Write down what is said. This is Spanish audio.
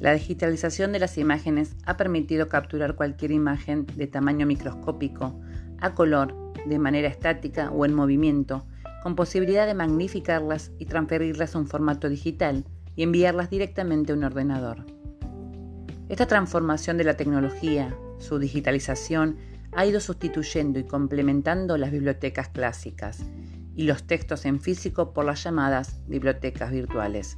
La digitalización de las imágenes ha permitido capturar cualquier imagen de tamaño microscópico, a color, de manera estática o en movimiento, con posibilidad de magnificarlas y transferirlas a un formato digital y enviarlas directamente a un ordenador. Esta transformación de la tecnología, su digitalización, ha ido sustituyendo y complementando las bibliotecas clásicas y los textos en físico por las llamadas bibliotecas virtuales.